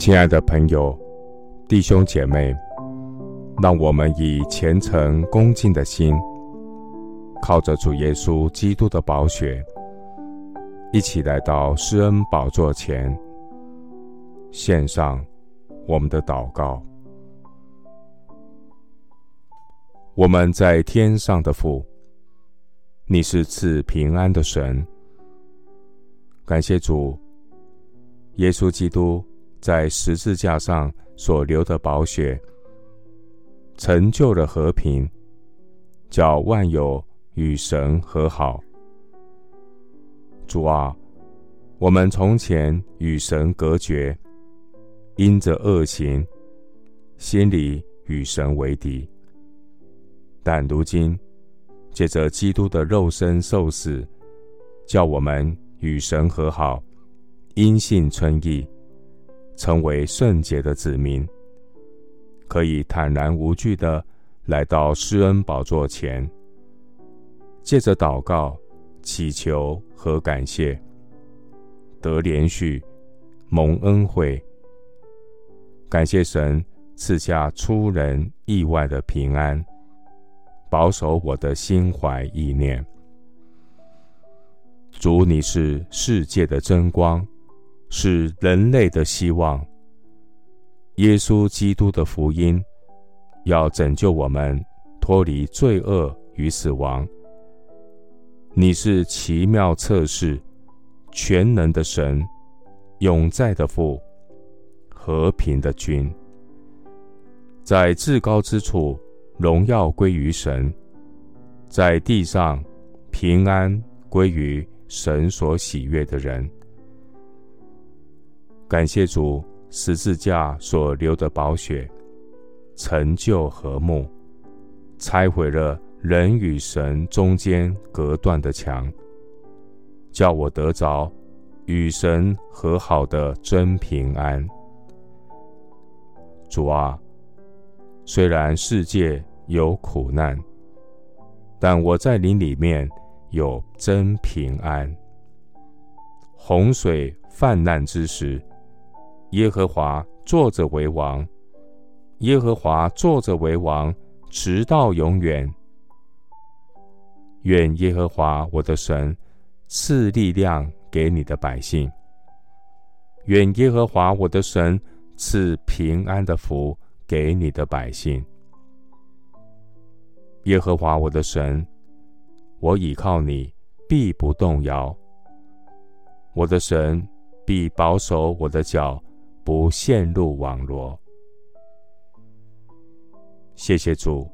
亲爱的朋友、弟兄姐妹，让我们以虔诚恭敬的心，靠着主耶稣基督的宝血，一起来到施恩宝座前，献上我们的祷告。我们在天上的父，你是赐平安的神。感谢主，耶稣基督在十字架上所流的宝血，成就了和平，叫万有与神和好。主啊，我们从前与神隔绝，因着恶行，心里与神为敌。但如今，借着基督的肉身受死，叫我们与神和好，因信称义，成为圣洁的子民，可以坦然无惧的来到施恩宝座前，借着祷告、祈求和感谢，得连续、蒙恩惠，感谢神赐下出人意外的平安。保守我的心怀意念，主，你是世界的真光，是人类的希望。耶稣基督的福音要拯救我们脱离罪恶与死亡。你是奇妙测试、全能的神、永在的父、和平的君，在至高之处。荣耀归于神，在地上平安归于神所喜悦的人。感谢主十字架所流的宝血，成就和睦，拆毁了人与神中间隔断的墙，叫我得着与神和好的真平安。主啊，虽然世界，有苦难，但我在灵里面有真平安。洪水泛滥之时，耶和华坐着为王，耶和华坐着为王，直到永远。愿耶和华我的神赐力量给你的百姓，愿耶和华我的神赐平安的福给你的百姓。耶和华我的神，我倚靠你，必不动摇。我的神必保守我的脚，不陷入网罗。谢谢主，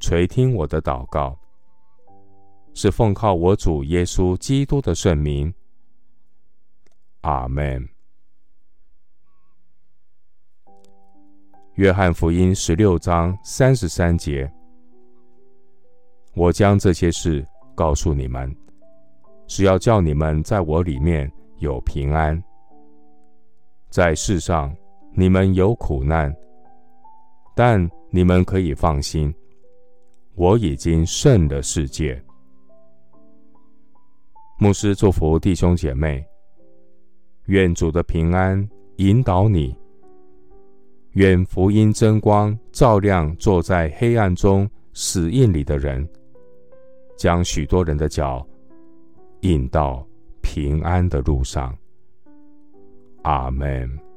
垂听我的祷告，是奉靠我主耶稣基督的圣名。阿门。约翰福音十六章三十三节。我将这些事告诉你们，是要叫你们在我里面有平安。在世上你们有苦难，但你们可以放心，我已经胜了世界。牧师祝福弟兄姐妹，愿主的平安引导你，愿福音真光照亮坐在黑暗中死印里的人。将许多人的脚引到平安的路上。阿门。